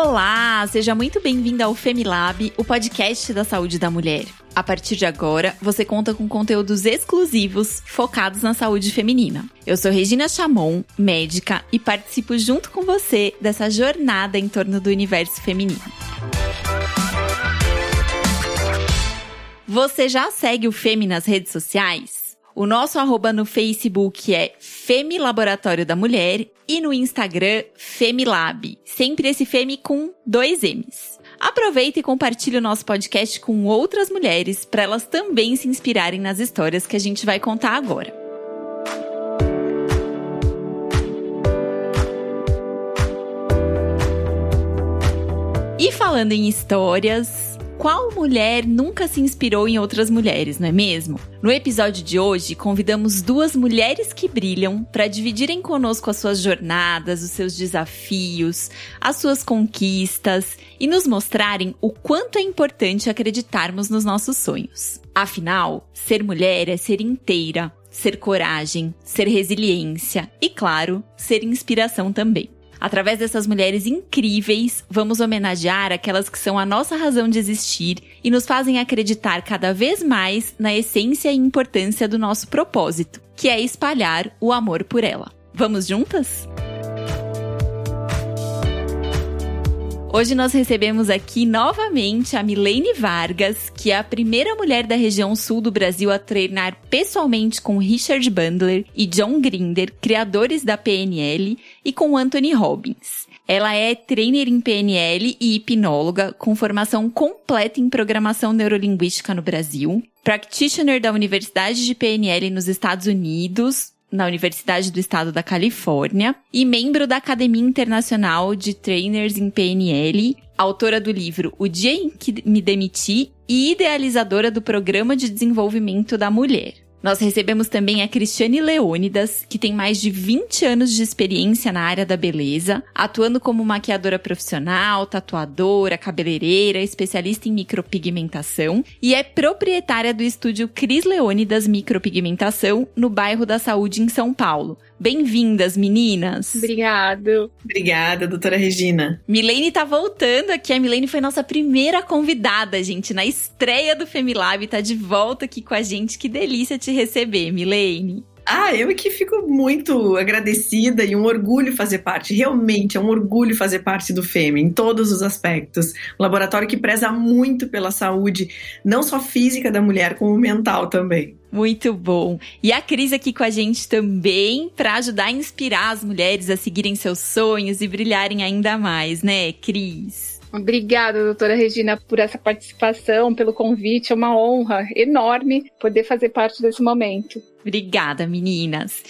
Olá, seja muito bem-vinda ao Femilab, o podcast da saúde da mulher. A partir de agora, você conta com conteúdos exclusivos focados na saúde feminina. Eu sou Regina Chamon, médica, e participo junto com você dessa jornada em torno do universo feminino. Você já segue o Femi nas redes sociais? O nosso arroba no Facebook é Femi Laboratório da Mulher e no Instagram Femilab. Sempre esse Femi com dois M's. Aproveita e compartilhe o nosso podcast com outras mulheres para elas também se inspirarem nas histórias que a gente vai contar agora. E falando em histórias, qual mulher nunca se inspirou em outras mulheres, não é mesmo? No episódio de hoje, convidamos duas mulheres que brilham para dividirem conosco as suas jornadas, os seus desafios, as suas conquistas e nos mostrarem o quanto é importante acreditarmos nos nossos sonhos. Afinal, ser mulher é ser inteira, ser coragem, ser resiliência e, claro, ser inspiração também. Através dessas mulheres incríveis, vamos homenagear aquelas que são a nossa razão de existir e nos fazem acreditar cada vez mais na essência e importância do nosso propósito, que é espalhar o amor por ela. Vamos juntas? Hoje nós recebemos aqui novamente a Milene Vargas, que é a primeira mulher da região sul do Brasil a treinar pessoalmente com Richard Bandler e John Grinder, criadores da PNL, e com Anthony Robbins. Ela é trainer em PNL e hipnóloga, com formação completa em programação neurolinguística no Brasil, practitioner da Universidade de PNL nos Estados Unidos, na Universidade do Estado da Califórnia e membro da Academia Internacional de Trainers em PNL, autora do livro O Dia em que Me Demiti e idealizadora do Programa de Desenvolvimento da Mulher. Nós recebemos também a Cristiane Leônidas, que tem mais de 20 anos de experiência na área da beleza, atuando como maquiadora profissional, tatuadora, cabeleireira, especialista em micropigmentação e é proprietária do estúdio Cris Leônidas Micropigmentação no bairro da Saúde em São Paulo. Bem-vindas, meninas. Obrigado. Obrigada, doutora Regina. Milene tá voltando aqui. A Milene foi nossa primeira convidada, gente, na estreia do Femilab. Tá de volta aqui com a gente. Que delícia te receber, Milene. Ah, eu que fico muito agradecida e um orgulho fazer parte. Realmente é um orgulho fazer parte do FEME em todos os aspectos. Um laboratório que preza muito pela saúde, não só física da mulher, como mental também. Muito bom. E a Cris aqui com a gente também para ajudar a inspirar as mulheres a seguirem seus sonhos e brilharem ainda mais, né, Cris? Obrigada, doutora Regina, por essa participação, pelo convite. É uma honra enorme poder fazer parte desse momento. Obrigada, meninas.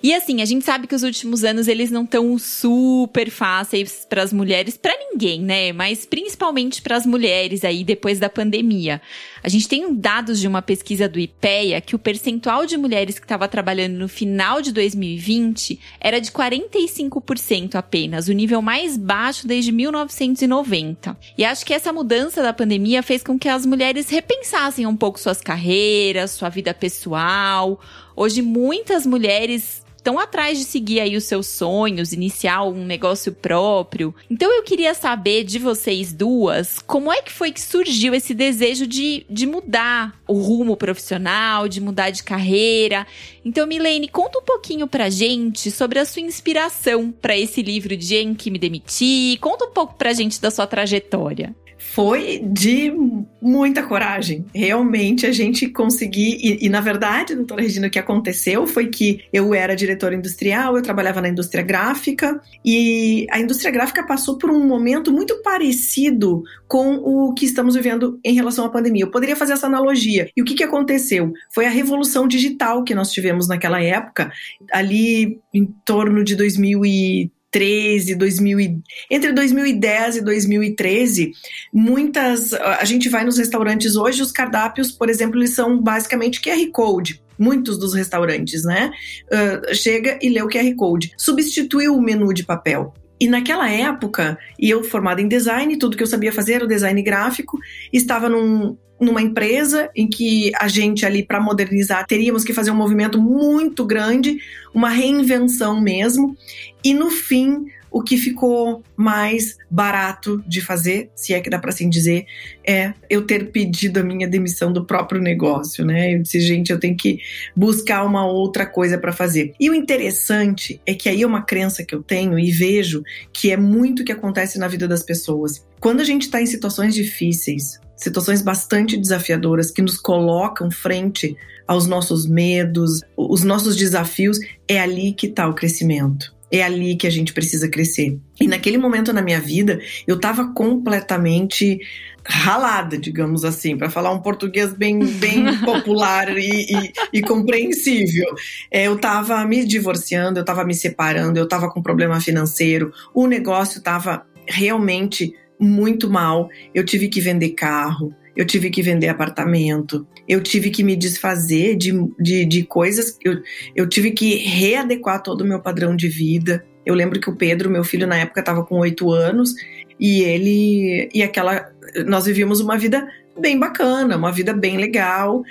E assim, a gente sabe que os últimos anos eles não estão super fáceis para as mulheres, para ninguém, né? Mas principalmente para as mulheres aí depois da pandemia. A gente tem dados de uma pesquisa do IPEA que o percentual de mulheres que estava trabalhando no final de 2020 era de 45% apenas, o nível mais baixo desde 1990. E acho que essa mudança da pandemia fez com que as mulheres repensassem um pouco suas carreiras, sua vida pessoal, Hoje muitas mulheres estão atrás de seguir aí os seus sonhos, iniciar um negócio próprio. Então eu queria saber de vocês duas, como é que foi que surgiu esse desejo de, de mudar o rumo profissional, de mudar de carreira. Então, Milene, conta um pouquinho pra gente sobre a sua inspiração para esse livro de Em que me demiti. Conta um pouco pra gente da sua trajetória foi de muita coragem. Realmente a gente conseguir. E, e, na verdade, doutora Regina, o que aconteceu foi que eu era diretora industrial, eu trabalhava na indústria gráfica, e a indústria gráfica passou por um momento muito parecido com o que estamos vivendo em relação à pandemia. Eu poderia fazer essa analogia. E o que, que aconteceu? Foi a revolução digital que nós tivemos naquela época, ali em torno de 2013. 2013, 2000 entre 2010 e 2013, muitas a gente vai nos restaurantes hoje, os cardápios, por exemplo, eles são basicamente QR Code muitos dos restaurantes, né? Uh, chega e lê o QR Code. Substituiu o menu de papel. E naquela época, e eu formada em design, tudo que eu sabia fazer era o design gráfico, estava num, numa empresa em que a gente ali para modernizar teríamos que fazer um movimento muito grande, uma reinvenção mesmo, e no fim o que ficou mais barato de fazer, se é que dá para assim dizer, é eu ter pedido a minha demissão do próprio negócio, né? Eu disse, gente, eu tenho que buscar uma outra coisa para fazer. E o interessante é que aí é uma crença que eu tenho e vejo que é muito o que acontece na vida das pessoas. Quando a gente está em situações difíceis, situações bastante desafiadoras que nos colocam frente aos nossos medos, os nossos desafios, é ali que está o crescimento é ali que a gente precisa crescer. E naquele momento na minha vida, eu estava completamente ralada, digamos assim, para falar um português bem, bem popular e, e, e, compreensível. É, eu estava me divorciando, eu estava me separando, eu estava com problema financeiro, o negócio estava realmente muito mal, eu tive que vender carro, eu tive que vender apartamento, eu tive que me desfazer de, de, de coisas, eu, eu tive que readequar todo o meu padrão de vida. Eu lembro que o Pedro, meu filho, na época estava com oito anos e ele. E aquela. Nós vivíamos uma vida bem bacana, uma vida bem legal,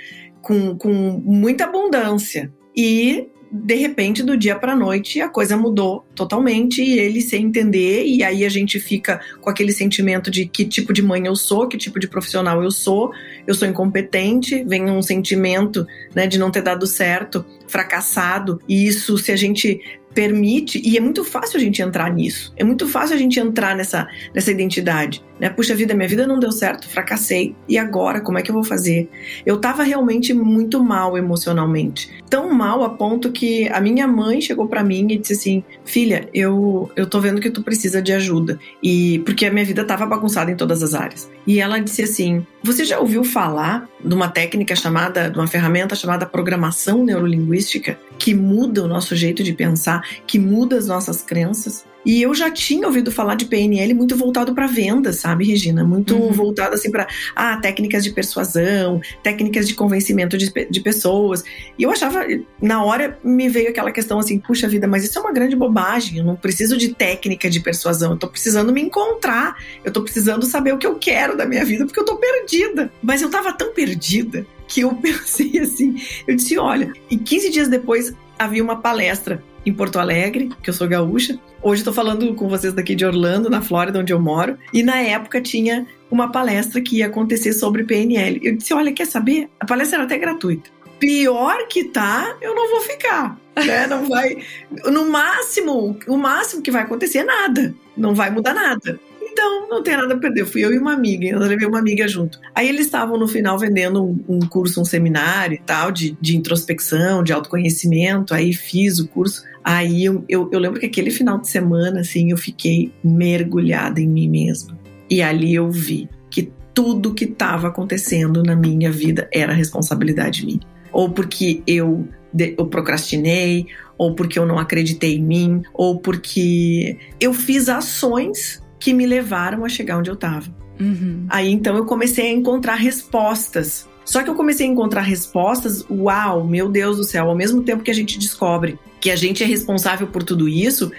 com, com muita abundância. E de repente, do dia para noite, a coisa mudou totalmente e ele sem entender, e aí a gente fica com aquele sentimento de que tipo de mãe eu sou, que tipo de profissional eu sou, eu sou incompetente, vem um sentimento né, de não ter dado certo, fracassado, e isso, se a gente permite, e é muito fácil a gente entrar nisso, é muito fácil a gente entrar nessa, nessa identidade, né? Puxa vida, minha vida não deu certo, fracassei, e agora, como é que eu vou fazer? Eu tava realmente muito mal emocionalmente, tão mal a ponto que a minha mãe chegou para mim e disse assim, filha, eu, eu tô vendo que tu precisa de ajuda, e porque a minha vida tava bagunçada em todas as áreas. E ela disse assim, você já ouviu falar de uma técnica chamada, de uma ferramenta chamada programação neurolinguística, que muda o nosso jeito de pensar, que muda as nossas crenças. E eu já tinha ouvido falar de PNL muito voltado para venda, sabe, Regina? Muito uhum. voltado assim para ah, técnicas de persuasão, técnicas de convencimento de, de pessoas. E eu achava, na hora me veio aquela questão assim, puxa vida, mas isso é uma grande bobagem. Eu não preciso de técnica de persuasão, eu tô precisando me encontrar. Eu tô precisando saber o que eu quero da minha vida, porque eu tô perdida. Mas eu tava tão perdida que eu pensei assim, eu disse, olha, e 15 dias depois havia uma palestra em Porto Alegre, que eu sou gaúcha. Hoje estou falando com vocês daqui de Orlando, na Flórida, onde eu moro. E na época tinha uma palestra que ia acontecer sobre PNL. Eu disse: Olha, quer saber? A palestra era até gratuita. Pior que tá, eu não vou ficar. Né? Não vai. No máximo, o máximo que vai acontecer é nada. Não vai mudar nada. Então, não tem nada a perder. Fui eu e uma amiga, eu levei uma amiga junto. Aí eles estavam no final vendendo um, um curso, um seminário e tal, de, de introspecção, de autoconhecimento. Aí fiz o curso. Aí eu, eu, eu lembro que aquele final de semana, assim, eu fiquei mergulhada em mim mesma. E ali eu vi que tudo que estava acontecendo na minha vida era responsabilidade minha. Ou porque eu, eu procrastinei, ou porque eu não acreditei em mim, ou porque eu fiz ações que me levaram a chegar onde eu estava. Uhum. Aí então eu comecei a encontrar respostas só que eu comecei a encontrar respostas, uau, meu Deus do céu, ao mesmo tempo que a gente descobre que a gente é responsável por tudo isso,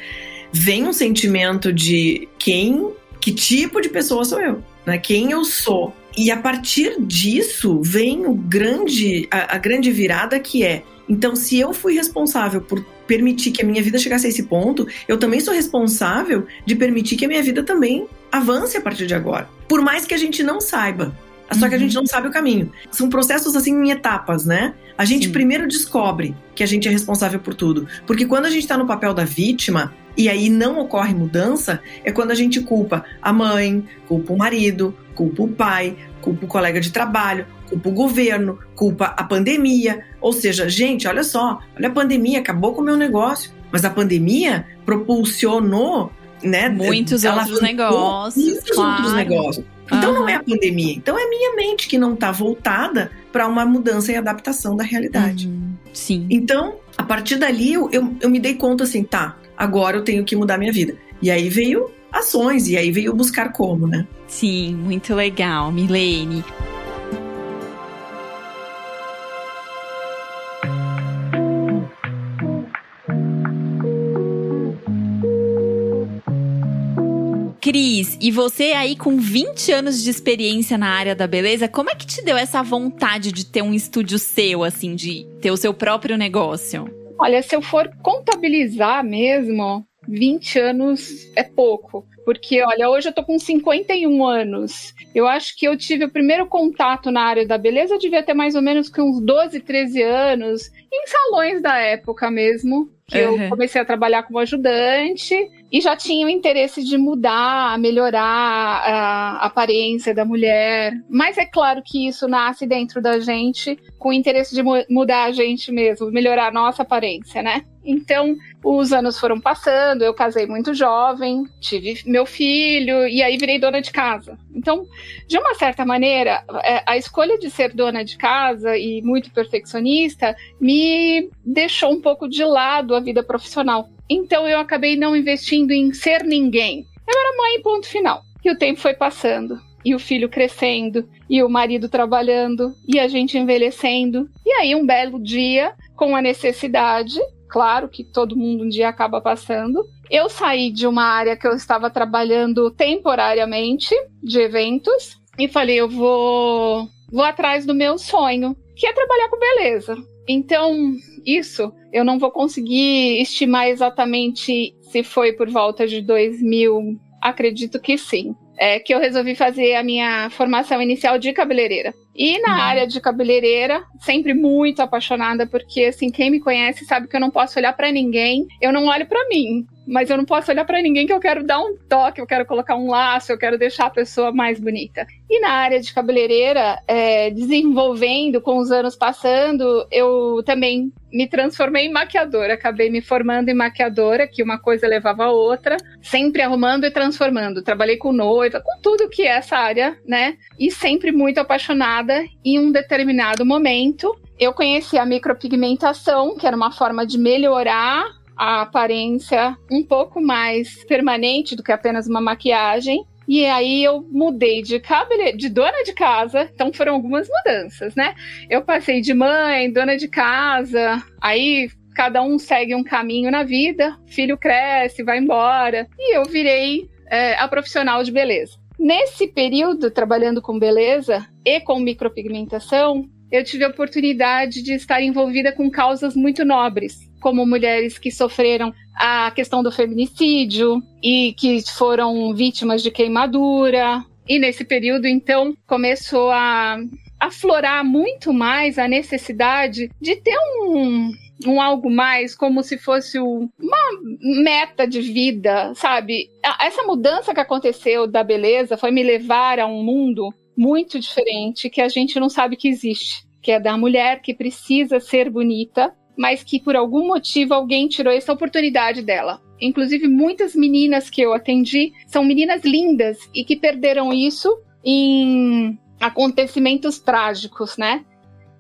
vem um sentimento de quem, que tipo de pessoa sou eu, né? Quem eu sou. E a partir disso vem o grande, a, a grande virada que é, então se eu fui responsável por permitir que a minha vida chegasse a esse ponto, eu também sou responsável de permitir que a minha vida também avance a partir de agora. Por mais que a gente não saiba. Só que a gente uhum. não sabe o caminho. São processos assim em etapas, né? A gente Sim. primeiro descobre que a gente é responsável por tudo. Porque quando a gente está no papel da vítima, e aí não ocorre mudança, é quando a gente culpa a mãe, culpa o marido, culpa o pai, culpa o colega de trabalho, culpa o governo, culpa a pandemia. Ou seja, gente, olha só, olha a pandemia, acabou com o meu negócio. Mas a pandemia propulsionou né? Muitos outros negócios. Muitos claro. outros negócios. Então uhum. não é a pandemia. Então é minha mente que não está voltada para uma mudança e adaptação da realidade. Uhum. Sim. Então, a partir dali, eu, eu, eu me dei conta assim, tá, agora eu tenho que mudar minha vida. E aí veio ações, e aí veio buscar como, né? Sim, muito legal, Milene. Cris, e você aí com 20 anos de experiência na área da beleza, como é que te deu essa vontade de ter um estúdio seu, assim, de ter o seu próprio negócio? Olha, se eu for contabilizar mesmo, 20 anos é pouco. Porque, olha, hoje eu tô com 51 anos. Eu acho que eu tive o primeiro contato na área da beleza, eu devia ter mais ou menos com uns 12, 13 anos, em salões da época mesmo que uhum. eu comecei a trabalhar como ajudante e já tinha o interesse de mudar, melhorar a aparência da mulher. Mas é claro que isso nasce dentro da gente com o interesse de mudar a gente mesmo, melhorar a nossa aparência, né? Então, os anos foram passando, eu casei muito jovem, tive meu filho e aí virei dona de casa. Então, de uma certa maneira, é, a escolha de ser dona de casa e muito perfeccionista me deixou um pouco de lado a vida profissional. Então, eu acabei não investindo em ser ninguém. Eu era mãe, ponto final. E o tempo foi passando e o filho crescendo, e o marido trabalhando, e a gente envelhecendo. E aí, um belo dia, com a necessidade, claro que todo mundo um dia acaba passando. Eu saí de uma área que eu estava trabalhando temporariamente, de eventos, e falei: eu vou, vou atrás do meu sonho, que é trabalhar com beleza. Então, isso eu não vou conseguir estimar exatamente se foi por volta de 2000, acredito que sim. É que eu resolvi fazer a minha formação inicial de cabeleireira. E na uhum. área de cabeleireira, sempre muito apaixonada, porque assim, quem me conhece sabe que eu não posso olhar para ninguém, eu não olho para mim mas eu não posso olhar para ninguém que eu quero dar um toque, eu quero colocar um laço, eu quero deixar a pessoa mais bonita. E na área de cabeleireira, é, desenvolvendo com os anos passando, eu também me transformei em maquiadora, acabei me formando em maquiadora, que uma coisa levava a outra, sempre arrumando e transformando. Trabalhei com noiva, com tudo que é essa área, né? E sempre muito apaixonada. Em um determinado momento, eu conheci a micropigmentação, que era uma forma de melhorar a aparência um pouco mais permanente do que apenas uma maquiagem. E aí eu mudei de cabele... de dona de casa, então foram algumas mudanças, né? Eu passei de mãe, dona de casa, aí cada um segue um caminho na vida, filho cresce, vai embora, e eu virei é, a profissional de beleza. Nesse período, trabalhando com beleza e com micropigmentação, eu tive a oportunidade de estar envolvida com causas muito nobres como mulheres que sofreram a questão do feminicídio e que foram vítimas de queimadura. E nesse período, então, começou a aflorar muito mais a necessidade de ter um, um algo mais, como se fosse uma meta de vida, sabe? Essa mudança que aconteceu da beleza foi me levar a um mundo muito diferente que a gente não sabe que existe, que é da mulher que precisa ser bonita mas que por algum motivo alguém tirou essa oportunidade dela. Inclusive, muitas meninas que eu atendi são meninas lindas e que perderam isso em acontecimentos trágicos, né?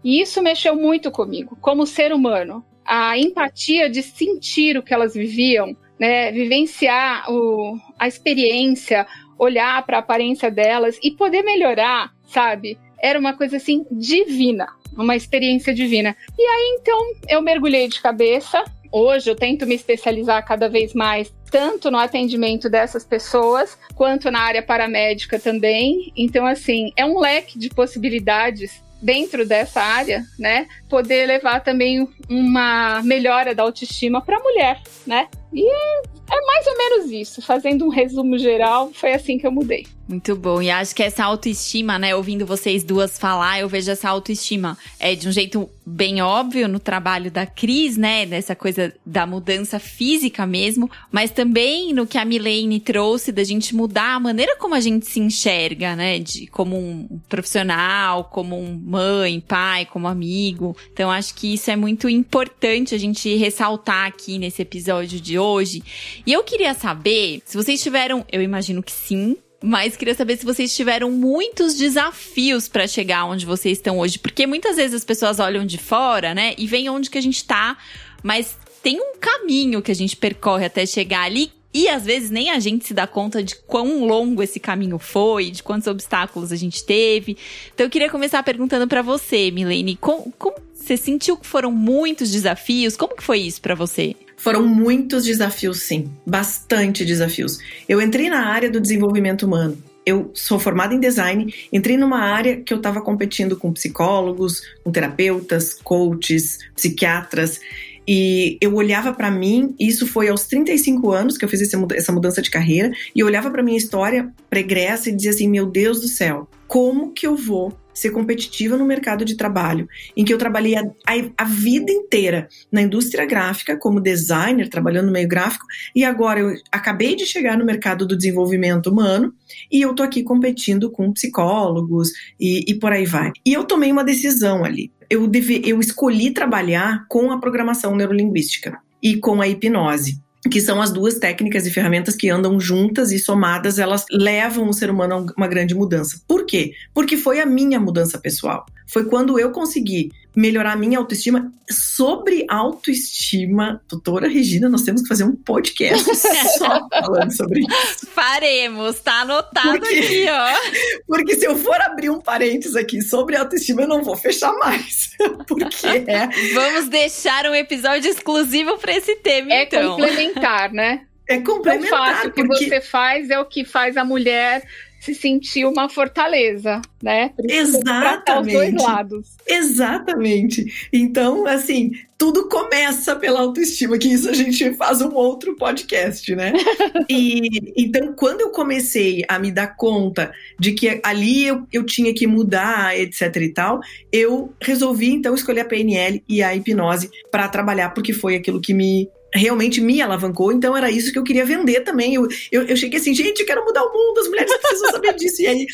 E isso mexeu muito comigo, como ser humano. A empatia de sentir o que elas viviam, né? Vivenciar o, a experiência, olhar para a aparência delas e poder melhorar, sabe? Era uma coisa assim divina uma experiência divina. E aí então eu mergulhei de cabeça. Hoje eu tento me especializar cada vez mais tanto no atendimento dessas pessoas quanto na área paramédica também. Então assim, é um leque de possibilidades dentro dessa área, né? Poder levar também uma melhora da autoestima para a mulher, né? E é mais ou menos isso. Fazendo um resumo geral, foi assim que eu mudei. Muito bom. E acho que essa autoestima, né, ouvindo vocês duas falar, eu vejo essa autoestima é de um jeito bem óbvio no trabalho da Cris, né, dessa coisa da mudança física mesmo, mas também no que a Milene trouxe da gente mudar a maneira como a gente se enxerga, né, de como um profissional, como um mãe, pai, como amigo. Então acho que isso é muito importante a gente ressaltar aqui nesse episódio de hoje. E eu queria saber se vocês tiveram, eu imagino que sim, mas queria saber se vocês tiveram muitos desafios para chegar onde vocês estão hoje, porque muitas vezes as pessoas olham de fora, né, e veem onde que a gente tá, mas tem um caminho que a gente percorre até chegar ali e às vezes nem a gente se dá conta de quão longo esse caminho foi, de quantos obstáculos a gente teve. Então eu queria começar perguntando para você, Milene, como, como você sentiu que foram muitos desafios? Como que foi isso para você? Foram muitos desafios, sim, bastante desafios. Eu entrei na área do desenvolvimento humano. Eu sou formada em design, entrei numa área que eu estava competindo com psicólogos, com terapeutas, coaches, psiquiatras, e eu olhava para mim, isso foi aos 35 anos que eu fiz essa mudança de carreira, e eu olhava para minha história pregressa e dizia assim: meu Deus do céu, como que eu vou ser competitiva no mercado de trabalho, em que eu trabalhei a, a, a, vida inteira na indústria gráfica, como designer, trabalhando no meio gráfico, e agora eu acabei de chegar no mercado do desenvolvimento humano e eu tô aqui competindo com psicólogos e, e por aí vai. E eu tomei uma decisão ali. Eu, deve, eu escolhi trabalhar com a programação neurolinguística e com a hipnose que são as duas técnicas e ferramentas que andam juntas e somadas, elas levam o ser humano a uma grande mudança. Por quê? Porque foi a minha mudança pessoal. Foi quando eu consegui melhorar a minha autoestima. Sobre autoestima, doutora Regina, nós temos que fazer um podcast só falando sobre isso. Faremos, tá anotado porque, aqui, ó. Porque se eu for abrir um parênteses aqui sobre autoestima, eu não vou fechar mais. Porque é. Vamos deixar um episódio exclusivo para esse tema, é então. É complementar, né? É complementar. O fácil que porque... você faz é o que faz a mulher se sentir uma fortaleza, né? Exatamente. Os dois lados. Exatamente. Então, assim, tudo começa pela autoestima, que isso a gente faz um outro podcast, né? e então, quando eu comecei a me dar conta de que ali eu, eu tinha que mudar, etc e tal, eu resolvi então escolher a PNL e a hipnose para trabalhar, porque foi aquilo que me realmente me alavancou, então era isso que eu queria vender também. Eu, eu, eu cheguei assim, gente, eu quero mudar o mundo, as mulheres precisam saber disso. E aí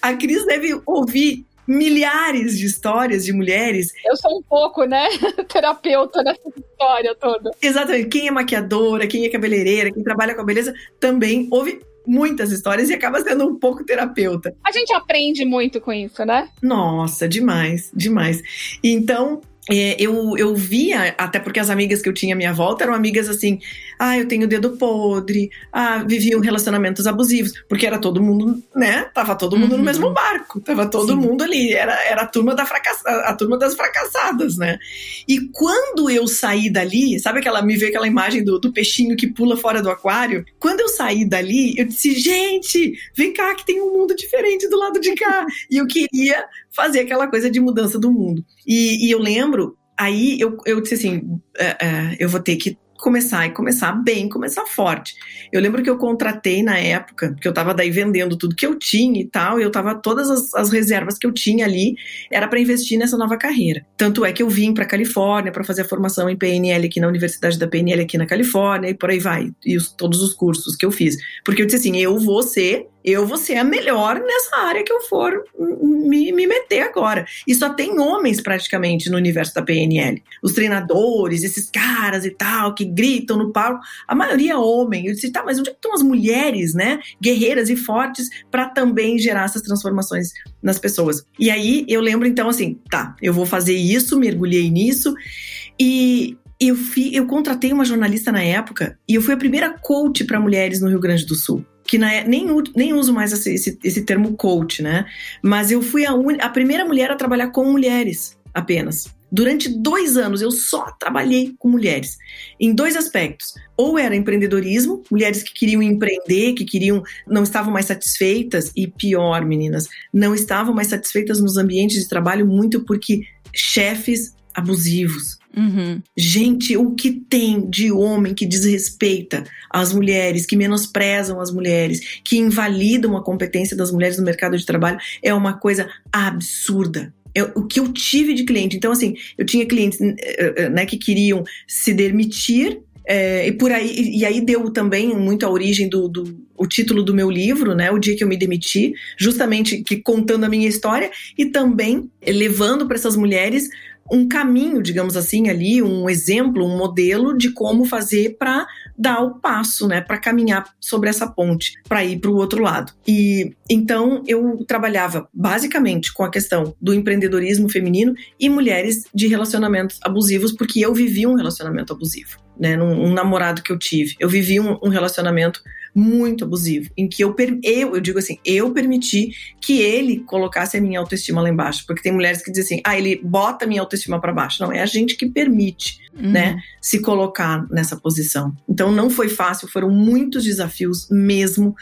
a Cris deve ouvir milhares de histórias de mulheres. Eu sou um pouco, né, terapeuta nessa história toda. Exatamente. Quem é maquiadora, quem é cabeleireira, quem trabalha com a beleza, também ouve muitas histórias e acaba sendo um pouco terapeuta. A gente aprende muito com isso, né? Nossa, demais, demais. Então, eu, eu via, até porque as amigas que eu tinha à minha volta eram amigas assim, ah, eu tenho dedo podre, ah, viviam relacionamentos abusivos, porque era todo mundo, né? Tava todo mundo uhum. no mesmo barco, tava todo Sim. mundo ali, era, era a, turma da fracass... a turma das fracassadas, né? E quando eu saí dali, sabe aquela, me veio aquela imagem do, do peixinho que pula fora do aquário? Quando eu saí dali, eu disse, gente, vem cá que tem um mundo diferente do lado de cá. e eu queria fazer aquela coisa de mudança do mundo. E, e eu lembro, aí eu, eu disse assim: é, é, eu vou ter que começar e começar bem, começar forte. Eu lembro que eu contratei na época, que eu estava daí vendendo tudo que eu tinha e tal, e eu tava todas as, as reservas que eu tinha ali era para investir nessa nova carreira. Tanto é que eu vim para Califórnia para fazer a formação em PNL aqui na Universidade da PNL aqui na Califórnia e por aí vai, e os, todos os cursos que eu fiz, porque eu disse assim, eu vou ser eu vou ser a melhor nessa área que eu for me, me meter agora. E só tem homens praticamente no universo da PNL. Os treinadores, esses caras e tal, que gritam no palco, a maioria é homem. Eu disse, tá, mas onde é estão as mulheres, né? Guerreiras e fortes para também gerar essas transformações nas pessoas. E aí eu lembro então assim, tá, eu vou fazer isso, mergulhei nisso. E, eu, fi, eu contratei uma jornalista na época e eu fui a primeira coach para mulheres no Rio Grande do Sul que na, é, nem, nem uso mais esse, esse, esse, termo coach, né? Mas eu fui a, un, a primeira mulher a trabalhar com mulheres apenas. Durante dois anos eu só trabalhei com mulheres, em dois aspectos. Ou era empreendedorismo, mulheres que queriam empreender, que queriam, não estavam mais satisfeitas, e pior, meninas, não estavam mais satisfeitas nos ambientes de trabalho, muito porque chefes abusivos, Uhum. Gente, o que tem de homem que desrespeita as mulheres, que menosprezam as mulheres, que invalidam a competência das mulheres no mercado de trabalho é uma coisa absurda. É o que eu tive de cliente. Então, assim, eu tinha clientes eh, eh, né, que queriam se demitir é, e por aí e aí deu também muito a origem do, do, o título do meu livro, né, o dia que eu me demiti, justamente que contando a minha história e também levando para essas mulheres um caminho, digamos assim, ali, um exemplo, um modelo de como fazer para dar o passo, né, para caminhar sobre essa ponte, para ir para o outro lado. E então eu trabalhava basicamente com a questão do empreendedorismo feminino e mulheres de relacionamentos abusivos, porque eu vivi um relacionamento abusivo, né, num um namorado que eu tive. Eu vivi um, um relacionamento muito abusivo, em que eu, eu, eu digo assim, eu permiti que ele colocasse a minha autoestima lá embaixo, porque tem mulheres que dizem assim, ah, ele bota a minha autoestima para baixo. Não, é a gente que permite, uhum. né, se colocar nessa posição. Então não foi fácil, foram muitos desafios mesmo.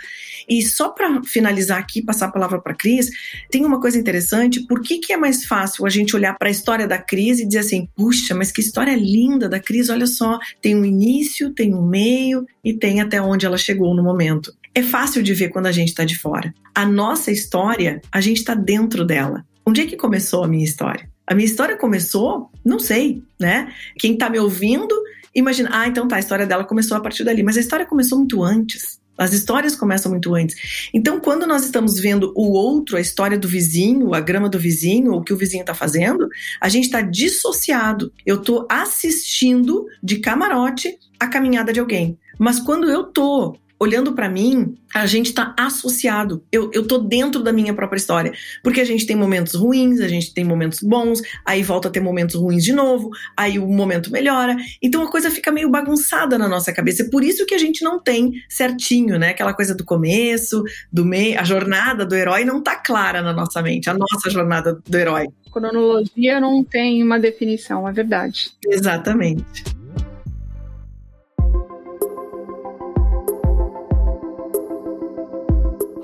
E só para finalizar aqui, passar a palavra para Cris, tem uma coisa interessante, por que que é mais fácil a gente olhar para a história da Cris e dizer assim, puxa, mas que história linda da Cris, olha só, tem um início, tem um meio e tem até onde ela chegou no momento. É fácil de ver quando a gente está de fora. A nossa história, a gente está dentro dela. Onde é que começou a minha história? A minha história começou, não sei, né? Quem está me ouvindo, imagina, ah, então tá, a história dela começou a partir dali, mas a história começou muito antes. As histórias começam muito antes. Então, quando nós estamos vendo o outro, a história do vizinho, a grama do vizinho, o que o vizinho está fazendo, a gente está dissociado. Eu estou assistindo de camarote a caminhada de alguém. Mas quando eu tô olhando para mim, a gente está associado. Eu, eu tô dentro da minha própria história. Porque a gente tem momentos ruins, a gente tem momentos bons, aí volta a ter momentos ruins de novo, aí o momento melhora. Então a coisa fica meio bagunçada na nossa cabeça. É por isso que a gente não tem certinho, né? Aquela coisa do começo, do meio, a jornada do herói não tá clara na nossa mente, a nossa jornada do herói. Cronologia não tem uma definição, é verdade. Exatamente.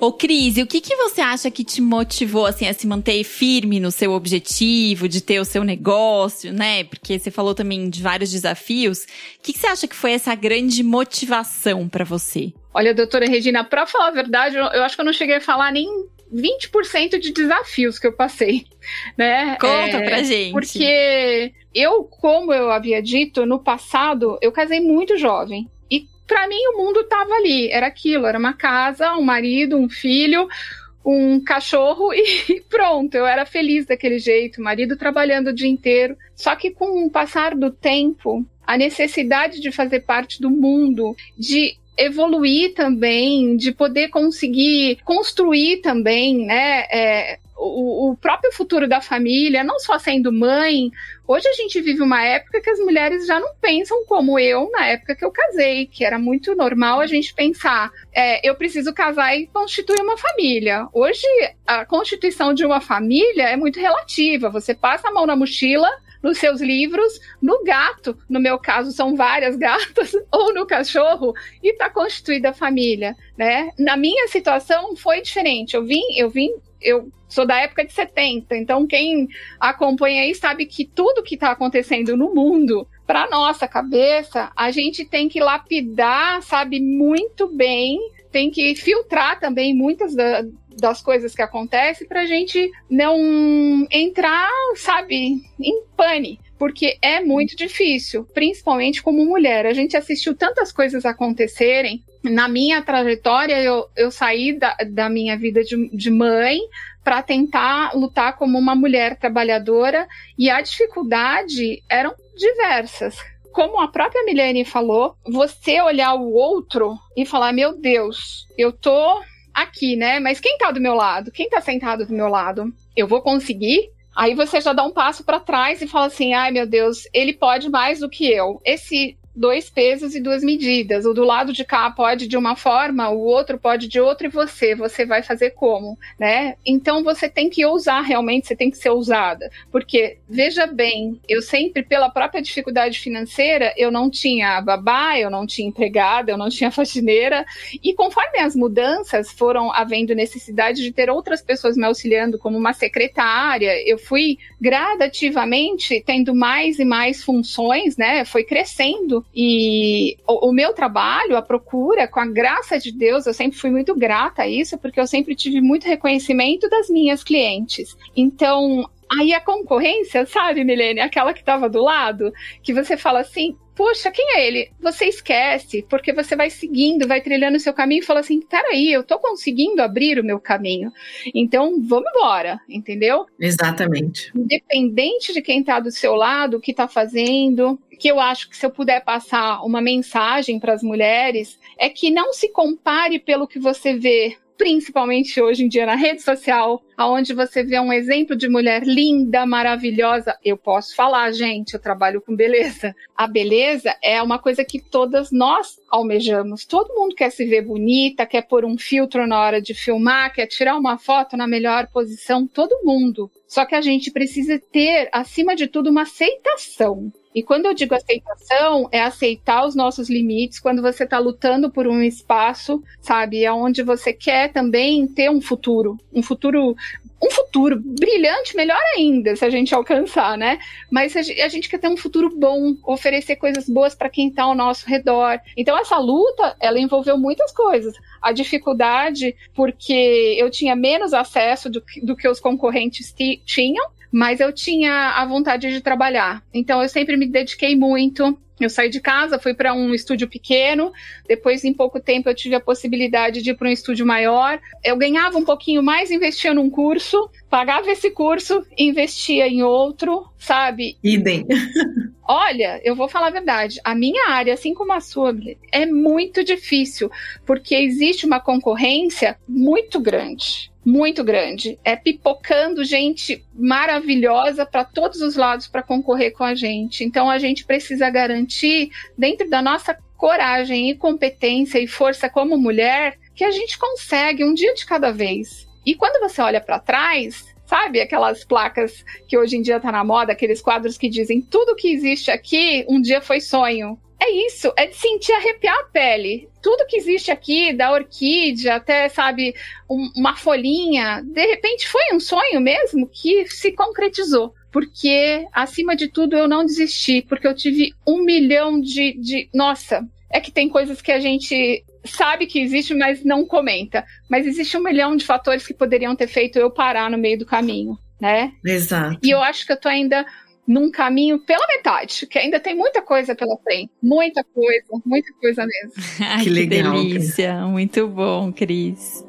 Ô, Cris, o que, que você acha que te motivou, assim, a se manter firme no seu objetivo, de ter o seu negócio, né? Porque você falou também de vários desafios. O que, que você acha que foi essa grande motivação para você? Olha, doutora Regina, para falar a verdade, eu acho que eu não cheguei a falar nem 20% de desafios que eu passei, né? Conta é, pra gente. Porque eu, como eu havia dito, no passado, eu casei muito jovem para mim o mundo estava ali, era aquilo, era uma casa, um marido, um filho, um cachorro e pronto, eu era feliz daquele jeito, marido trabalhando o dia inteiro. Só que com o passar do tempo, a necessidade de fazer parte do mundo, de evoluir também, de poder conseguir construir também, né, é, o, o, próprio futuro da família, não só sendo mãe. Hoje a gente vive uma época que as mulheres já não pensam como eu na época que eu casei, que era muito normal a gente pensar, é, eu preciso casar e constituir uma família. Hoje a constituição de uma família é muito relativa. Você passa a mão na mochila, nos seus livros, no gato, no meu caso são várias gatas, ou no cachorro, e está constituída a família, né? Na minha situação foi diferente. Eu vim, eu vim eu sou da época de 70, então quem acompanha aí sabe que tudo que está acontecendo no mundo, para nossa cabeça, a gente tem que lapidar, sabe, muito bem, tem que filtrar também muitas da, das coisas que acontecem para a gente não entrar, sabe, em pane porque é muito difícil, principalmente como mulher. A gente assistiu tantas coisas acontecerem na minha trajetória, eu, eu saí da, da minha vida de, de mãe para tentar lutar como uma mulher trabalhadora e a dificuldade eram diversas. Como a própria Milene falou, você olhar o outro e falar: meu Deus, eu tô aqui, né? Mas quem tá do meu lado? Quem tá sentado do meu lado? Eu vou conseguir? Aí você já dá um passo para trás e fala assim: ai meu Deus, ele pode mais do que eu. Esse dois pesos e duas medidas. O do lado de cá pode de uma forma, o outro pode de outra, e você, você vai fazer como, né? Então você tem que ousar realmente, você tem que ser ousada. Porque, veja bem, eu sempre, pela própria dificuldade financeira, eu não tinha babá, eu não tinha empregada, eu não tinha faxineira, e conforme as mudanças foram havendo necessidade de ter outras pessoas me auxiliando, como uma secretária, eu fui gradativamente tendo mais e mais funções, né? Foi crescendo e o, o, meu trabalho, a procura, com a graça de Deus, eu sempre fui muito grata a isso, porque eu sempre tive muito reconhecimento das minhas clientes. Então, aí a concorrência, sabe, Milene, aquela que estava do lado, que você fala assim, Puxa, quem é ele? Você esquece, porque você vai seguindo, vai trilhando o seu caminho e fala assim: peraí, eu tô conseguindo abrir o meu caminho. Então, vamos embora, entendeu? Exatamente. Independente de quem tá do seu lado, o que tá fazendo, que eu acho que se eu puder passar uma mensagem para as mulheres, é que não se compare pelo que você vê principalmente hoje em dia na rede social, aonde você vê um exemplo de mulher linda, maravilhosa. Eu posso falar, gente, eu trabalho com beleza. A beleza é uma coisa que todas nós almejamos. Todo mundo quer se ver bonita, quer pôr um filtro na hora de filmar, quer tirar uma foto na melhor posição, todo mundo. Só que a gente precisa ter, acima de tudo, uma aceitação. E quando eu digo aceitação, é aceitar os nossos limites quando você está lutando por um espaço, sabe, onde você quer também ter um futuro, um futuro um futuro brilhante, melhor ainda, se a gente alcançar, né? Mas a gente quer ter um futuro bom, oferecer coisas boas para quem está ao nosso redor. Então essa luta, ela envolveu muitas coisas. A dificuldade, porque eu tinha menos acesso do, do que os concorrentes tinham, mas eu tinha a vontade de trabalhar. Então eu sempre me dediquei muito. Eu saí de casa, fui para um estúdio pequeno. Depois, em pouco tempo, eu tive a possibilidade de ir para um estúdio maior. Eu ganhava um pouquinho mais, investia num curso, pagava esse curso, investia em outro, sabe? Idem. Olha, eu vou falar a verdade. A minha área, assim como a sua, é muito difícil, porque existe uma concorrência muito grande muito grande. É pipocando gente maravilhosa para todos os lados para concorrer com a gente. Então a gente precisa garantir, dentro da nossa coragem e competência e força como mulher, que a gente consegue um dia de cada vez. E quando você olha para trás, sabe aquelas placas que hoje em dia tá na moda, aqueles quadros que dizem tudo que existe aqui um dia foi sonho. É isso, é de sentir arrepiar a pele. Tudo que existe aqui, da orquídea até, sabe, um, uma folhinha, de repente foi um sonho mesmo que se concretizou. Porque, acima de tudo, eu não desisti, porque eu tive um milhão de. de... Nossa, é que tem coisas que a gente sabe que existe, mas não comenta. Mas existe um milhão de fatores que poderiam ter feito eu parar no meio do caminho, né? Exato. E eu acho que eu tô ainda num caminho pela metade, que ainda tem muita coisa pela frente. Muita coisa, muita coisa mesmo. Ai, que, legal, delícia. Cris. Muito bom, Cris.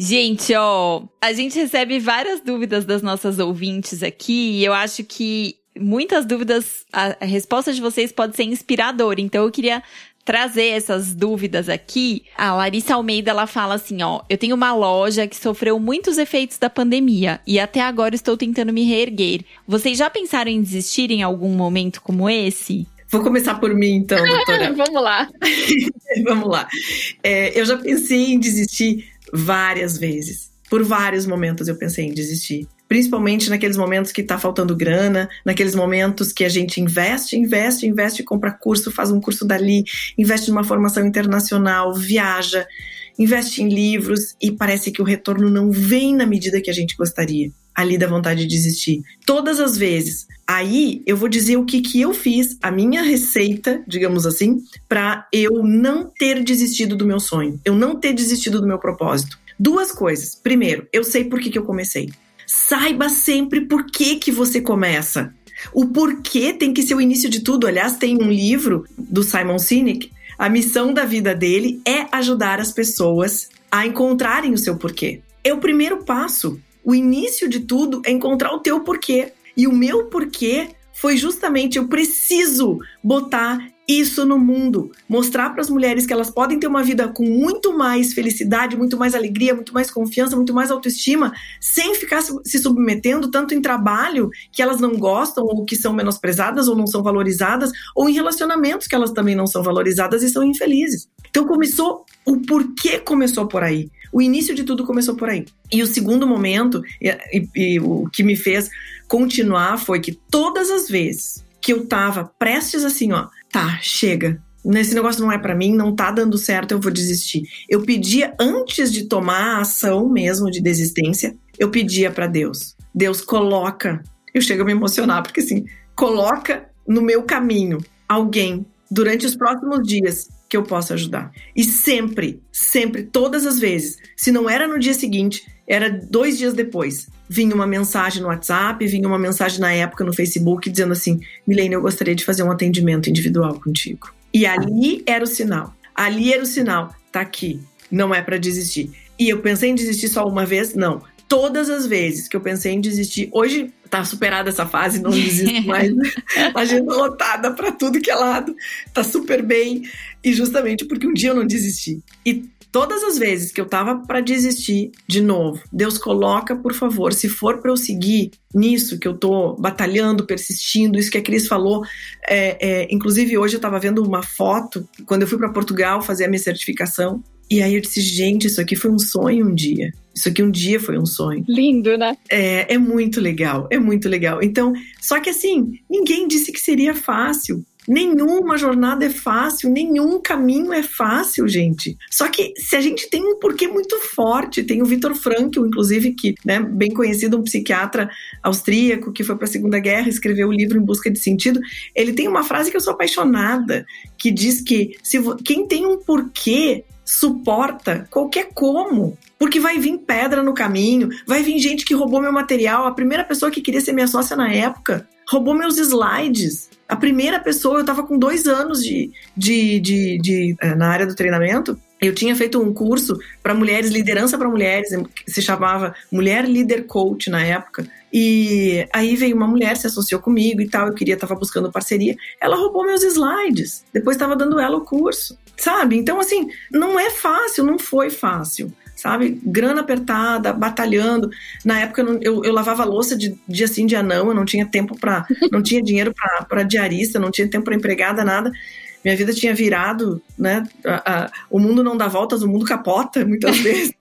Gente, ó, a gente recebe várias dúvidas das nossas ouvintes aqui e eu acho que muitas dúvidas, a, a resposta de vocês pode ser inspiradora. Então eu queria trazer essas dúvidas aqui, a Larissa Almeida ela fala assim, ó, eu tenho uma loja que sofreu muitos efeitos da pandemia e até agora estou tentando me reerguer. Vocês já pensaram em desistir em algum momento como esse? Vou começar por mim, então, doutora. Vamos lá. Vamos lá. É, eu já pensei em desistir várias vezes. Por vários momentos eu pensei em desistir principalmente naqueles momentos que está faltando grana, naqueles momentos que a gente investe, investe, investe, compra curso, faz um curso dali, investe numa formação internacional, viaja, investe em livros e parece que o retorno não vem na medida que a gente gostaria. Ali dá vontade de desistir. Todas as vezes. Aí eu vou dizer o que, que eu fiz, a minha receita, digamos assim, para eu não ter desistido do meu sonho, eu não ter desistido do meu propósito. Duas coisas. Primeiro, eu sei por que, que eu comecei. Saiba sempre por que, que você começa. O porquê tem que ser o início de tudo. Aliás, tem um livro do Simon Sinek. A missão da vida dele é ajudar as pessoas a encontrarem o seu porquê. É o primeiro passo. O início de tudo é encontrar o teu porquê. E o meu porquê foi justamente eu preciso botar isso no mundo, mostrar para as mulheres que elas podem ter uma vida com muito mais felicidade, muito mais alegria, muito mais confiança, muito mais autoestima, sem ficar se submetendo tanto em trabalho que elas não gostam ou que são menosprezadas ou não são valorizadas, ou em relacionamentos que elas também não são valorizadas e são infelizes. Então começou o porquê começou por aí. O início de tudo começou por aí. E o segundo momento, e, e, e o que me fez continuar foi que todas as vezes que eu tava prestes assim, ó, tá, chega. Esse negócio não é para mim, não tá dando certo, eu vou desistir. Eu pedia antes de tomar a ação mesmo de desistência, eu pedia para Deus. Deus coloca, eu chego a me emocionar porque assim, coloca no meu caminho alguém durante os próximos dias que eu possa ajudar. E sempre, sempre, todas as vezes, se não era no dia seguinte, era dois dias depois. Vinha uma mensagem no WhatsApp, vinha uma mensagem na época no Facebook dizendo assim: Milene, eu gostaria de fazer um atendimento individual contigo. E ali era o sinal. Ali era o sinal. Tá aqui. Não é para desistir. E eu pensei em desistir só uma vez? Não. Todas as vezes que eu pensei em desistir, hoje tá superada essa fase, não desisto mais. Agenda lotada para tudo que é lado, tá super bem. E justamente porque um dia eu não desisti. E todas as vezes que eu tava para desistir de novo, Deus coloca, por favor, se for para eu seguir nisso que eu tô batalhando, persistindo, isso que a Cris falou. É, é, inclusive, hoje eu tava vendo uma foto, quando eu fui para Portugal fazer a minha certificação, e aí eu disse, gente, isso aqui foi um sonho um dia. Isso aqui um dia foi um sonho. Lindo, né? É, é muito legal, é muito legal. Então, só que assim, ninguém disse que seria fácil. Nenhuma jornada é fácil, nenhum caminho é fácil, gente. Só que se a gente tem um porquê muito forte, tem o Viktor Frankl, inclusive, que, né, bem conhecido, um psiquiatra austríaco que foi para a Segunda Guerra, escreveu o livro Em Busca de Sentido. Ele tem uma frase que eu sou apaixonada, que diz que se quem tem um porquê suporta qualquer como. Porque vai vir pedra no caminho, vai vir gente que roubou meu material. A primeira pessoa que queria ser minha sócia na época roubou meus slides. A primeira pessoa, eu estava com dois anos de, de, de, de, eh, na área do treinamento. Eu tinha feito um curso para mulheres, liderança para mulheres, se chamava Mulher Líder Coach na época. E aí veio uma mulher, se associou comigo e tal, eu queria, estava buscando parceria. Ela roubou meus slides, depois estava dando ela o curso, sabe? Então, assim, não é fácil, não foi fácil sabe? Grana apertada, batalhando. Na época eu, eu, eu lavava louça de dia sim, dia não, eu não tinha tempo para, não tinha dinheiro para diarista, não tinha tempo para empregada, nada. Minha vida tinha virado, né? A, a, o mundo não dá voltas, o mundo capota muitas vezes.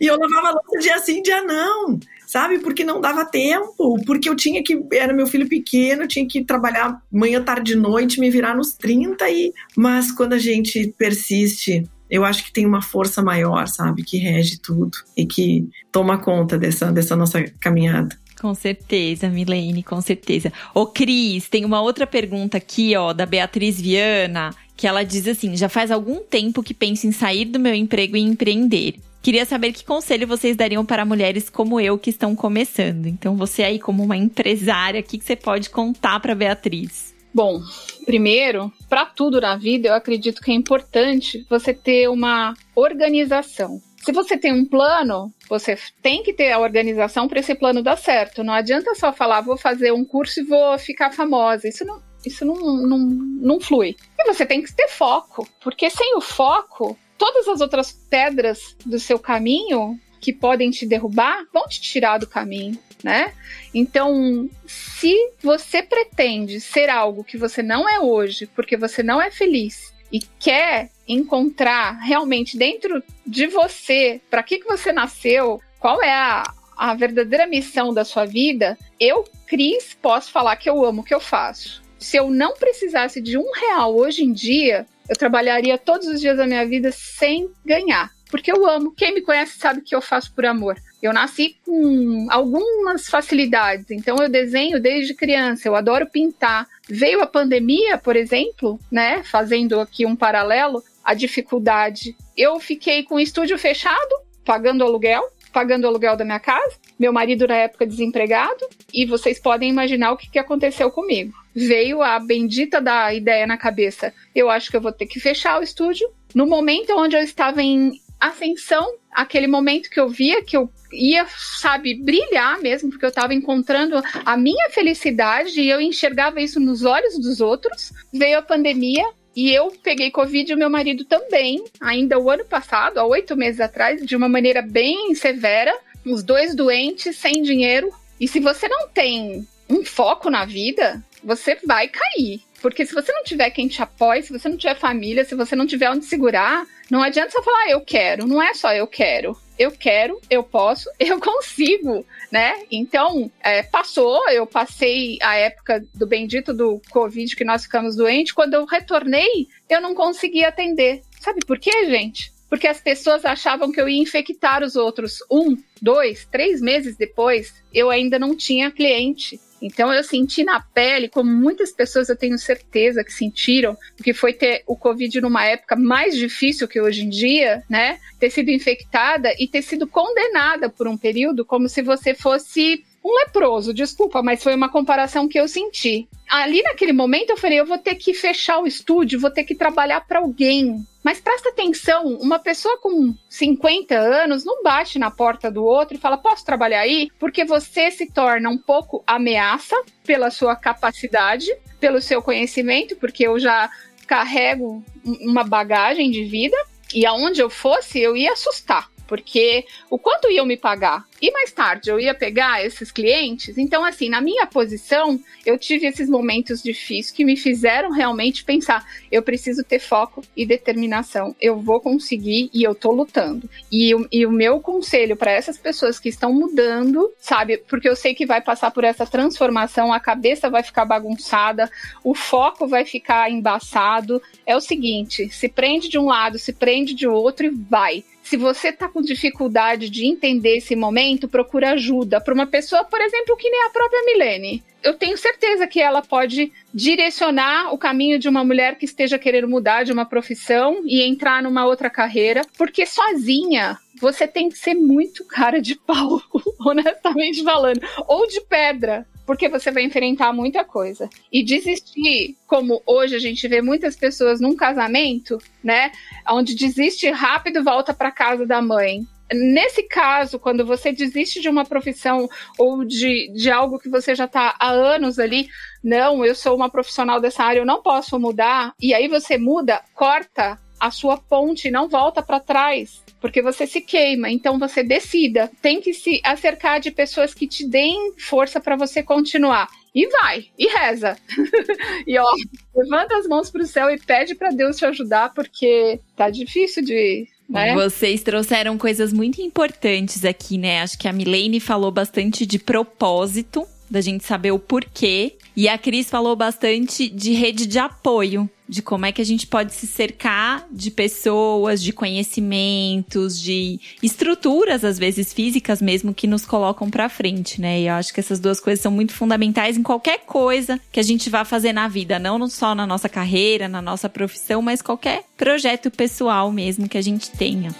e eu lavava louça dia sim, dia não sabe? Porque não dava tempo, porque eu tinha que. Era meu filho pequeno, tinha que trabalhar manhã, tarde e noite, me virar nos 30. E, mas quando a gente persiste eu acho que tem uma força maior, sabe, que rege tudo e que toma conta dessa, dessa nossa caminhada. Com certeza, Milene, com certeza. Ô, Cris, tem uma outra pergunta aqui, ó, da Beatriz Viana, que ela diz assim: já faz algum tempo que penso em sair do meu emprego e empreender. Queria saber que conselho vocês dariam para mulheres como eu que estão começando. Então, você aí, como uma empresária, o que, que você pode contar para Beatriz? Bom, primeiro, para tudo na vida, eu acredito que é importante você ter uma organização. Se você tem um plano, você tem que ter a organização para esse plano dar certo. Não adianta só falar, vou fazer um curso e vou ficar famosa. Isso não, isso não, não, não flui. E você tem que ter foco, porque sem o foco, todas as outras pedras do seu caminho que podem te derrubar vão te tirar do caminho né? Então, se você pretende ser algo que você não é hoje, porque você não é feliz e quer encontrar realmente dentro de você para que, que você nasceu, qual é a, a verdadeira missão da sua vida, eu, Cris, posso falar que eu amo o que eu faço. Se eu não precisasse de um real hoje em dia, eu trabalharia todos os dias da minha vida sem ganhar. Porque eu amo. Quem me conhece sabe que eu faço por amor. Eu nasci com algumas facilidades, então eu desenho desde criança, eu adoro pintar. Veio a pandemia, por exemplo, né? Fazendo aqui um paralelo, a dificuldade. Eu fiquei com o estúdio fechado, pagando aluguel, pagando aluguel da minha casa, meu marido na época desempregado, e vocês podem imaginar o que, que aconteceu comigo. Veio a bendita da ideia na cabeça. Eu acho que eu vou ter que fechar o estúdio. No momento onde eu estava em ascensão, aquele momento que eu via que eu ia, sabe, brilhar mesmo, porque eu estava encontrando a minha felicidade e eu enxergava isso nos olhos dos outros. Veio a pandemia, e eu peguei Covid e o meu marido também, ainda o ano passado, há oito meses atrás, de uma maneira bem severa. Os dois doentes, sem dinheiro. E se você não tem um foco na vida, você vai cair. Porque se você não tiver quem te apoie, se você não tiver família, se você não tiver onde segurar, não adianta só falar, ah, eu quero. Não é só eu quero. Eu quero, eu posso, eu consigo, né? Então, é, passou, eu passei a época do bendito do Covid que nós ficamos doentes. Quando eu retornei, eu não consegui atender. Sabe por quê, gente? Porque as pessoas achavam que eu ia infectar os outros. Um, dois, três meses depois, eu ainda não tinha cliente. Então eu senti na pele, como muitas pessoas eu tenho certeza que sentiram, que foi ter o Covid numa época mais difícil que hoje em dia, né? Ter sido infectada e ter sido condenada por um período como se você fosse um leproso, desculpa, mas foi uma comparação que eu senti. Ali naquele momento eu falei, eu vou ter que fechar o estúdio, vou ter que trabalhar para alguém. Mas presta atenção, uma pessoa com 50 anos não bate na porta do outro e fala: "Posso trabalhar aí?", porque você se torna um pouco ameaça pela sua capacidade, pelo seu conhecimento, porque eu já carrego uma bagagem de vida e aonde eu fosse eu ia assustar porque o quanto iam me pagar? E mais tarde eu ia pegar esses clientes. Então, assim, na minha posição, eu tive esses momentos difíceis que me fizeram realmente pensar: eu preciso ter foco e determinação. Eu vou conseguir e eu tô lutando. E, e o meu conselho para essas pessoas que estão mudando, sabe? Porque eu sei que vai passar por essa transformação, a cabeça vai ficar bagunçada, o foco vai ficar embaçado. É o seguinte: se prende de um lado, se prende de outro e vai se você está com dificuldade de entender esse momento, procura ajuda para uma pessoa, por exemplo, que nem a própria Milene. Eu tenho certeza que ela pode direcionar o caminho de uma mulher que esteja querendo mudar de uma profissão e entrar numa outra carreira, porque sozinha você tem que ser muito cara de pau, honestamente falando, ou de pedra, porque você vai enfrentar muita coisa. E desistir, como hoje a gente vê muitas pessoas num casamento, né, onde desiste rápido, volta para casa da mãe. Nesse caso, quando você desiste de uma profissão ou de, de algo que você já está há anos ali, não, eu sou uma profissional dessa área, eu não posso mudar, e aí você muda, corta a sua ponte, não volta para trás porque você se queima. Então você decida. Tem que se acercar de pessoas que te deem força para você continuar. E vai, e reza. e ó, levanta as mãos pro céu e pede para Deus te ajudar, porque tá difícil de né? Vocês trouxeram coisas muito importantes aqui, né? Acho que a Milene falou bastante de propósito, da gente saber o porquê. E a Cris falou bastante de rede de apoio, de como é que a gente pode se cercar de pessoas, de conhecimentos, de estruturas, às vezes físicas mesmo, que nos colocam para frente, né? E eu acho que essas duas coisas são muito fundamentais em qualquer coisa que a gente vá fazer na vida, não só na nossa carreira, na nossa profissão, mas qualquer projeto pessoal mesmo que a gente tenha.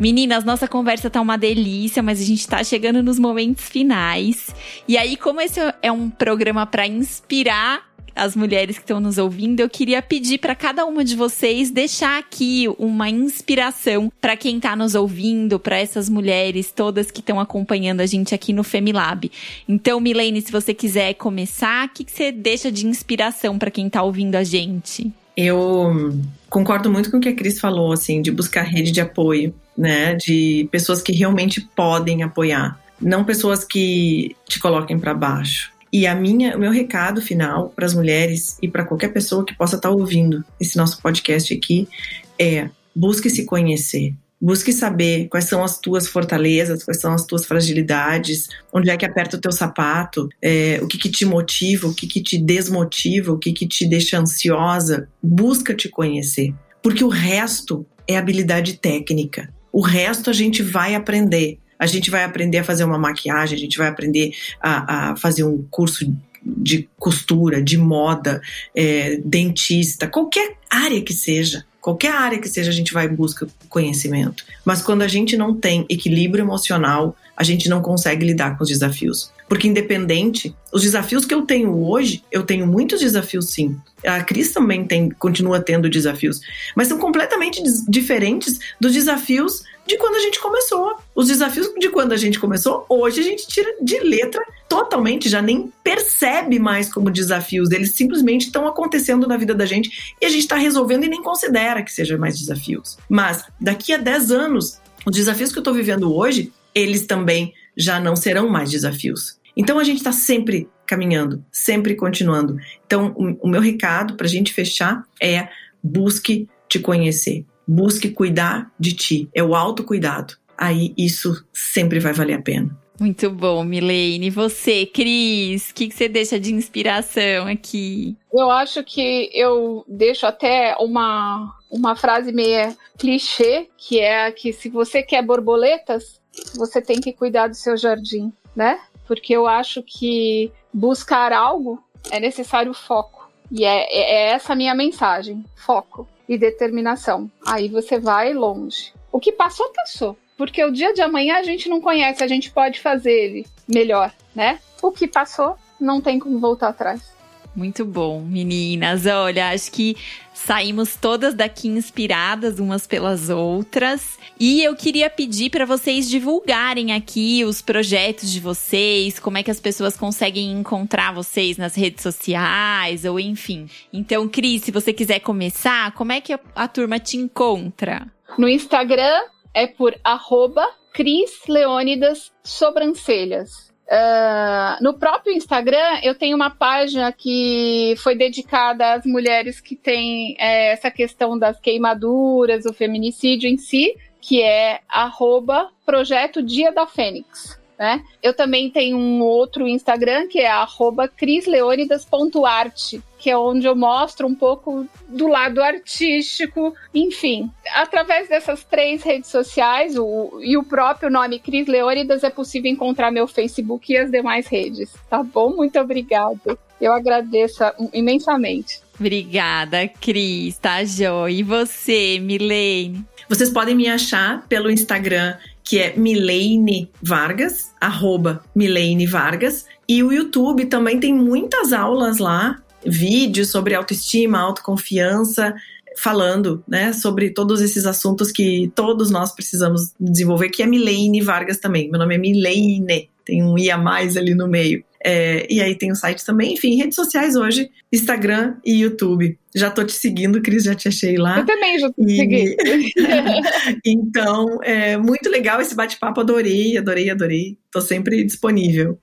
Meninas, nossa conversa tá uma delícia, mas a gente tá chegando nos momentos finais. E aí, como esse é um programa para inspirar as mulheres que estão nos ouvindo, eu queria pedir para cada uma de vocês deixar aqui uma inspiração para quem está nos ouvindo, para essas mulheres todas que estão acompanhando a gente aqui no Femilab. Então, Milene, se você quiser começar, o que, que você deixa de inspiração para quem está ouvindo a gente? Eu concordo muito com o que a Cris falou, assim, de buscar rede de apoio né? De pessoas que realmente podem apoiar, não pessoas que te coloquem para baixo. E a minha, o meu recado final para as mulheres e para qualquer pessoa que possa estar tá ouvindo esse nosso podcast aqui é: busque se conhecer. Busque saber quais são as tuas fortalezas, quais são as tuas fragilidades, onde é que aperta o teu sapato, é, o que, que te motiva, o que, que te desmotiva, o que, que te deixa ansiosa. Busca te conhecer, porque o resto é habilidade técnica. O resto a gente vai aprender. A gente vai aprender a fazer uma maquiagem, a gente vai aprender a, a fazer um curso de costura, de moda, é, dentista, qualquer área que seja. Qualquer área que seja, a gente vai em busca conhecimento. Mas quando a gente não tem equilíbrio emocional, a gente não consegue lidar com os desafios. Porque independente, os desafios que eu tenho hoje, eu tenho muitos desafios sim. A Cris também tem, continua tendo desafios, mas são completamente diferentes dos desafios de quando a gente começou. Os desafios de quando a gente começou, hoje a gente tira de letra totalmente, já nem percebe mais como desafios. Eles simplesmente estão acontecendo na vida da gente e a gente está resolvendo e nem considera que sejam mais desafios. Mas daqui a 10 anos, os desafios que eu estou vivendo hoje, eles também já não serão mais desafios. Então a gente está sempre caminhando, sempre continuando. Então o, o meu recado para a gente fechar é busque te conhecer, busque cuidar de ti, é o autocuidado. Aí isso sempre vai valer a pena. Muito bom, Milene. E você, Cris, o que, que você deixa de inspiração aqui? Eu acho que eu deixo até uma, uma frase meio clichê, que é que se você quer borboletas, você tem que cuidar do seu jardim, né? Porque eu acho que buscar algo é necessário foco. E é, é, é essa a minha mensagem: foco e determinação. Aí você vai longe. O que passou, passou. Porque o dia de amanhã a gente não conhece, a gente pode fazer ele melhor, né? O que passou, não tem como voltar atrás. Muito bom, meninas. Olha, acho que saímos todas daqui inspiradas umas pelas outras. E eu queria pedir para vocês divulgarem aqui os projetos de vocês, como é que as pessoas conseguem encontrar vocês nas redes sociais, ou enfim. Então, Cris, se você quiser começar, como é que a, turma te encontra? No Instagram é por arroba Cris Leônidas Sobrancelhas. Uh, no próprio Instagram, eu tenho uma página que foi dedicada às mulheres que têm é, essa questão das queimaduras, o feminicídio em si, que é arroba Projeto Dia da Fênix. Né? Eu também tenho um outro Instagram que é crisleonidas.art, que é onde eu mostro um pouco do lado artístico, enfim. Através dessas três redes sociais o, e o próprio nome Cris Leônidas é possível encontrar meu Facebook e as demais redes. Tá bom? Muito obrigada. Eu agradeço imensamente. Obrigada, Cris, tá, Jo? E você, Milene? Vocês podem me achar pelo Instagram que é Milene Vargas, arroba Milene Vargas. E o YouTube também tem muitas aulas lá, vídeos sobre autoestima, autoconfiança, falando, né, sobre todos esses assuntos que todos nós precisamos desenvolver, que é Milene Vargas também. Meu nome é Milene, tem um I a mais ali no meio. É, e aí tem o site também, enfim, redes sociais hoje, Instagram e YouTube. Já tô te seguindo, Cris, já te achei lá. Eu também já te segui. então, é muito legal esse bate-papo, adorei, adorei, adorei. Tô sempre disponível.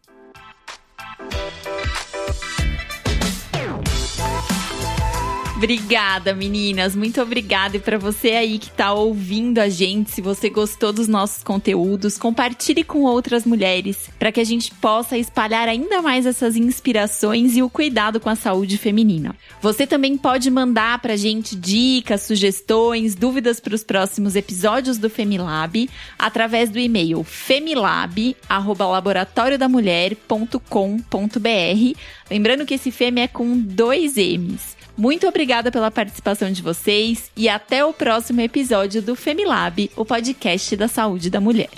Obrigada, meninas. Muito obrigada. E para você aí que tá ouvindo a gente, se você gostou dos nossos conteúdos, compartilhe com outras mulheres para que a gente possa espalhar ainda mais essas inspirações e o cuidado com a saúde feminina. Você também pode mandar pra gente dicas, sugestões, dúvidas para os próximos episódios do Femilab através do e-mail femilab@laboratoriodamulher.com.br. Lembrando que esse Femi é com dois M's. Muito obrigada pela participação de vocês e até o próximo episódio do Femilab, o podcast da saúde da mulher.